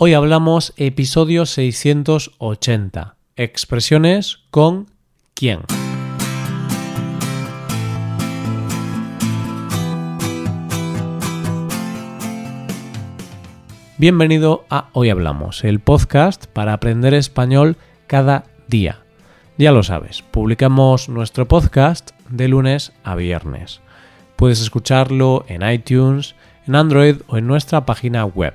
Hoy hablamos episodio 680. Expresiones con quién. Bienvenido a Hoy Hablamos, el podcast para aprender español cada día. Ya lo sabes, publicamos nuestro podcast de lunes a viernes. Puedes escucharlo en iTunes, en Android o en nuestra página web.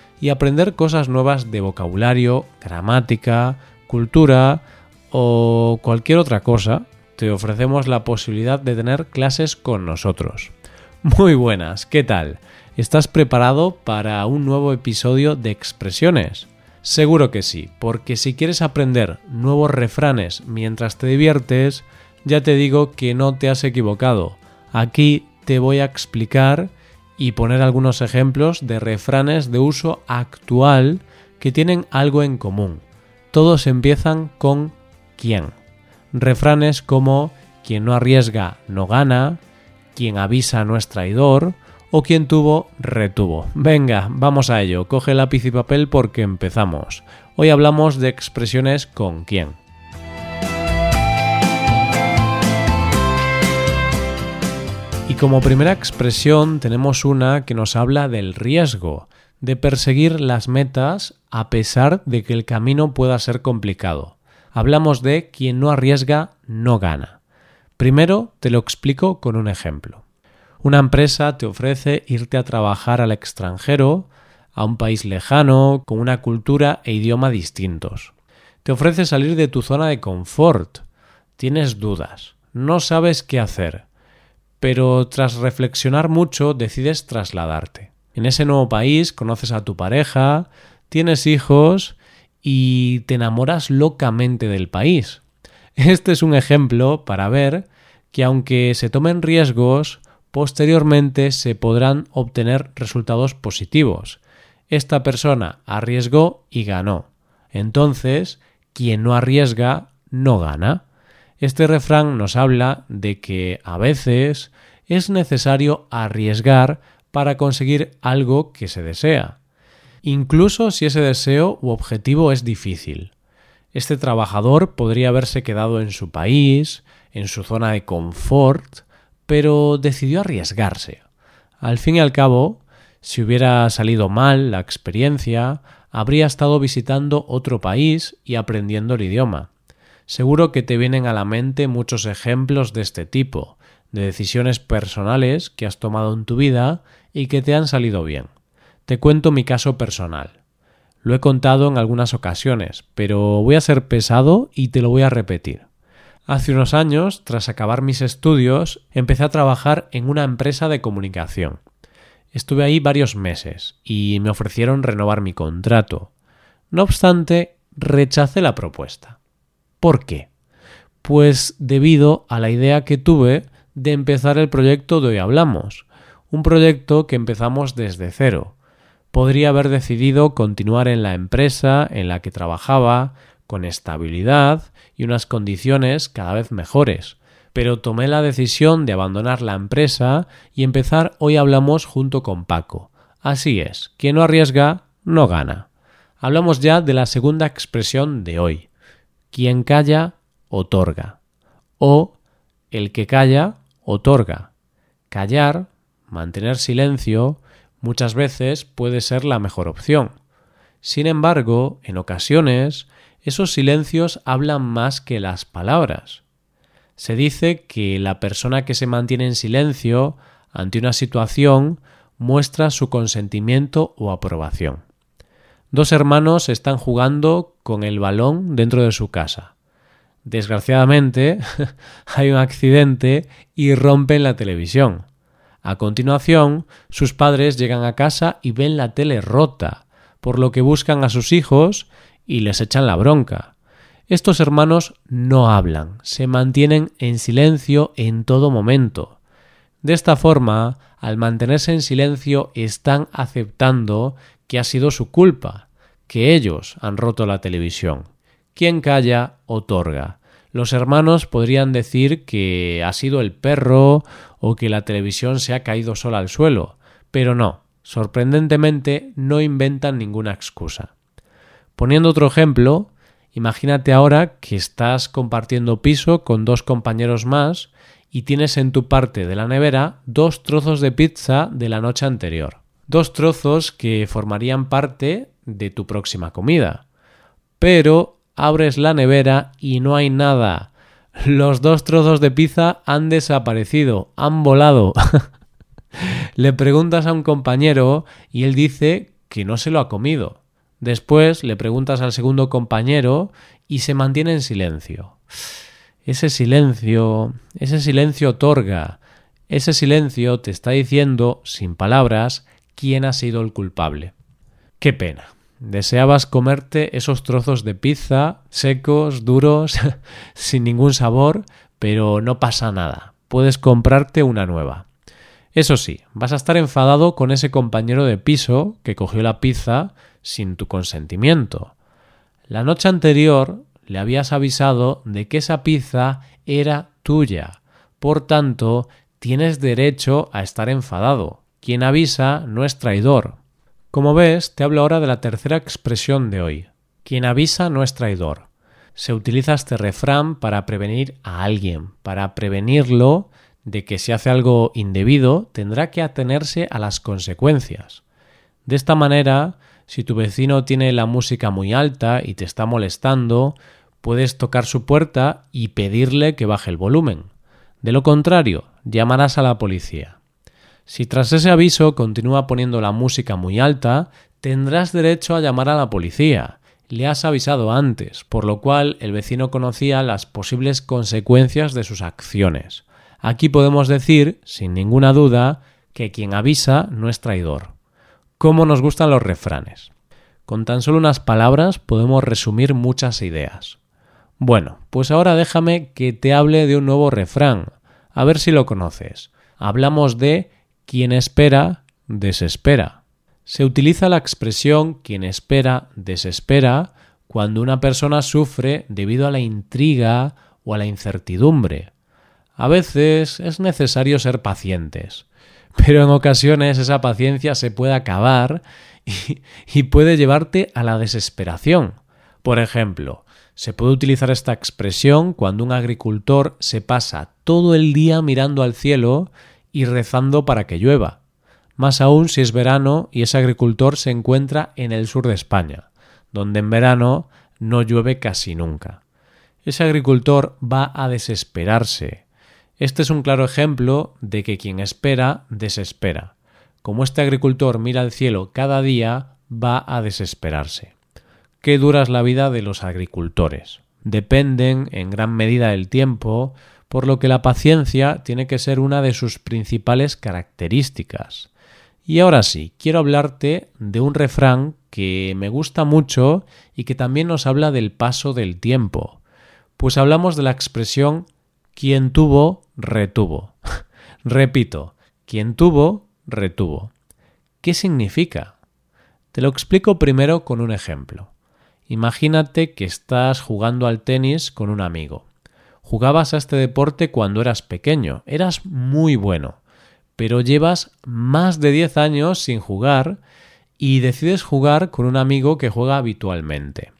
y aprender cosas nuevas de vocabulario, gramática, cultura o cualquier otra cosa, te ofrecemos la posibilidad de tener clases con nosotros. Muy buenas, ¿qué tal? ¿Estás preparado para un nuevo episodio de expresiones? Seguro que sí, porque si quieres aprender nuevos refranes mientras te diviertes, ya te digo que no te has equivocado. Aquí te voy a explicar y poner algunos ejemplos de refranes de uso actual que tienen algo en común. Todos empiezan con quién. Refranes como quien no arriesga no gana, quien avisa no es traidor, o quien tuvo, retuvo. Venga, vamos a ello, coge lápiz y papel porque empezamos. Hoy hablamos de expresiones con quién. Como primera expresión tenemos una que nos habla del riesgo, de perseguir las metas a pesar de que el camino pueda ser complicado. Hablamos de quien no arriesga no gana. Primero te lo explico con un ejemplo. Una empresa te ofrece irte a trabajar al extranjero, a un país lejano, con una cultura e idioma distintos. Te ofrece salir de tu zona de confort. Tienes dudas, no sabes qué hacer, pero tras reflexionar mucho decides trasladarte. En ese nuevo país conoces a tu pareja, tienes hijos y te enamoras locamente del país. Este es un ejemplo para ver que aunque se tomen riesgos, posteriormente se podrán obtener resultados positivos. Esta persona arriesgó y ganó. Entonces, quien no arriesga, no gana. Este refrán nos habla de que a veces es necesario arriesgar para conseguir algo que se desea, incluso si ese deseo u objetivo es difícil. Este trabajador podría haberse quedado en su país, en su zona de confort, pero decidió arriesgarse. Al fin y al cabo, si hubiera salido mal la experiencia, habría estado visitando otro país y aprendiendo el idioma. Seguro que te vienen a la mente muchos ejemplos de este tipo, de decisiones personales que has tomado en tu vida y que te han salido bien. Te cuento mi caso personal. Lo he contado en algunas ocasiones, pero voy a ser pesado y te lo voy a repetir. Hace unos años, tras acabar mis estudios, empecé a trabajar en una empresa de comunicación. Estuve ahí varios meses y me ofrecieron renovar mi contrato. No obstante, rechacé la propuesta. ¿Por qué? Pues debido a la idea que tuve de empezar el proyecto de hoy hablamos, un proyecto que empezamos desde cero. Podría haber decidido continuar en la empresa en la que trabajaba, con estabilidad y unas condiciones cada vez mejores. Pero tomé la decisión de abandonar la empresa y empezar Hoy Hablamos junto con Paco. Así es, quien no arriesga, no gana. Hablamos ya de la segunda expresión de hoy. Quien calla, otorga. O el que calla, otorga. Callar, mantener silencio, muchas veces puede ser la mejor opción. Sin embargo, en ocasiones, esos silencios hablan más que las palabras. Se dice que la persona que se mantiene en silencio ante una situación muestra su consentimiento o aprobación. Dos hermanos están jugando con el balón dentro de su casa. Desgraciadamente, hay un accidente y rompen la televisión. A continuación, sus padres llegan a casa y ven la tele rota, por lo que buscan a sus hijos y les echan la bronca. Estos hermanos no hablan, se mantienen en silencio en todo momento. De esta forma, al mantenerse en silencio, están aceptando que ha sido su culpa, que ellos han roto la televisión. Quien calla, otorga. Los hermanos podrían decir que ha sido el perro o que la televisión se ha caído sola al suelo, pero no, sorprendentemente no inventan ninguna excusa. Poniendo otro ejemplo, imagínate ahora que estás compartiendo piso con dos compañeros más y tienes en tu parte de la nevera dos trozos de pizza de la noche anterior. Dos trozos que formarían parte de tu próxima comida. Pero abres la nevera y no hay nada. Los dos trozos de pizza han desaparecido, han volado. le preguntas a un compañero y él dice que no se lo ha comido. Después le preguntas al segundo compañero y se mantiene en silencio. Ese silencio, ese silencio otorga, ese silencio te está diciendo, sin palabras, quién ha sido el culpable. Qué pena. Deseabas comerte esos trozos de pizza secos, duros, sin ningún sabor, pero no pasa nada. Puedes comprarte una nueva. Eso sí, vas a estar enfadado con ese compañero de piso que cogió la pizza sin tu consentimiento. La noche anterior le habías avisado de que esa pizza era tuya. Por tanto, tienes derecho a estar enfadado. Quien avisa no es traidor. Como ves, te hablo ahora de la tercera expresión de hoy. Quien avisa no es traidor. Se utiliza este refrán para prevenir a alguien, para prevenirlo de que si hace algo indebido tendrá que atenerse a las consecuencias. De esta manera, si tu vecino tiene la música muy alta y te está molestando, puedes tocar su puerta y pedirle que baje el volumen. De lo contrario, llamarás a la policía. Si tras ese aviso continúa poniendo la música muy alta, tendrás derecho a llamar a la policía. Le has avisado antes, por lo cual el vecino conocía las posibles consecuencias de sus acciones. Aquí podemos decir, sin ninguna duda, que quien avisa no es traidor. ¿Cómo nos gustan los refranes? Con tan solo unas palabras podemos resumir muchas ideas. Bueno, pues ahora déjame que te hable de un nuevo refrán, a ver si lo conoces. Hablamos de quien espera, desespera. Se utiliza la expresión quien espera, desespera cuando una persona sufre debido a la intriga o a la incertidumbre. A veces es necesario ser pacientes, pero en ocasiones esa paciencia se puede acabar y, y puede llevarte a la desesperación. Por ejemplo, se puede utilizar esta expresión cuando un agricultor se pasa todo el día mirando al cielo y rezando para que llueva. Más aún si es verano y ese agricultor se encuentra en el sur de España, donde en verano no llueve casi nunca. Ese agricultor va a desesperarse. Este es un claro ejemplo de que quien espera desespera. Como este agricultor mira al cielo cada día, va a desesperarse qué dura es la vida de los agricultores. Dependen en gran medida del tiempo, por lo que la paciencia tiene que ser una de sus principales características. Y ahora sí, quiero hablarte de un refrán que me gusta mucho y que también nos habla del paso del tiempo. Pues hablamos de la expresión quien tuvo, retuvo. Repito, quien tuvo, retuvo. ¿Qué significa? Te lo explico primero con un ejemplo. Imagínate que estás jugando al tenis con un amigo. Jugabas a este deporte cuando eras pequeño, eras muy bueno, pero llevas más de 10 años sin jugar y decides jugar con un amigo que juega habitualmente.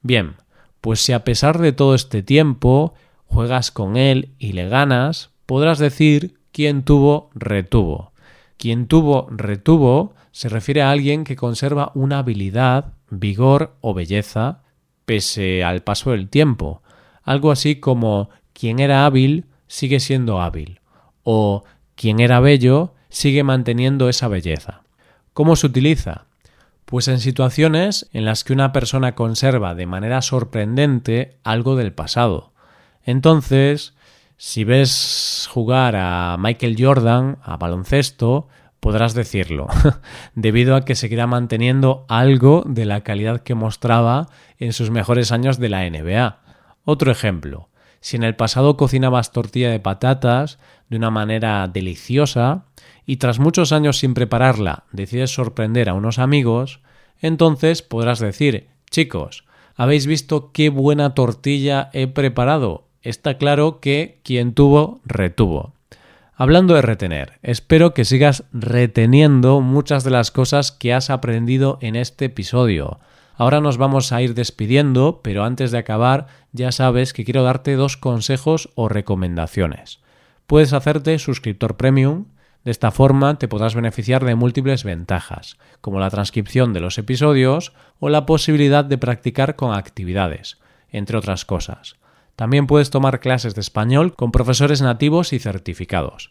Bien, pues si a pesar de todo este tiempo juegas con él y le ganas, podrás decir quien tuvo, retuvo. Quien tuvo, retuvo se refiere a alguien que conserva una habilidad vigor o belleza pese al paso del tiempo, algo así como quien era hábil sigue siendo hábil o quien era bello sigue manteniendo esa belleza. ¿Cómo se utiliza? Pues en situaciones en las que una persona conserva de manera sorprendente algo del pasado. Entonces, si ves jugar a Michael Jordan a baloncesto, podrás decirlo, debido a que seguirá manteniendo algo de la calidad que mostraba en sus mejores años de la NBA. Otro ejemplo, si en el pasado cocinabas tortilla de patatas de una manera deliciosa y tras muchos años sin prepararla decides sorprender a unos amigos, entonces podrás decir, chicos, ¿habéis visto qué buena tortilla he preparado? Está claro que quien tuvo, retuvo. Hablando de retener, espero que sigas reteniendo muchas de las cosas que has aprendido en este episodio. Ahora nos vamos a ir despidiendo, pero antes de acabar ya sabes que quiero darte dos consejos o recomendaciones. Puedes hacerte suscriptor premium, de esta forma te podrás beneficiar de múltiples ventajas, como la transcripción de los episodios o la posibilidad de practicar con actividades, entre otras cosas. También puedes tomar clases de español con profesores nativos y certificados.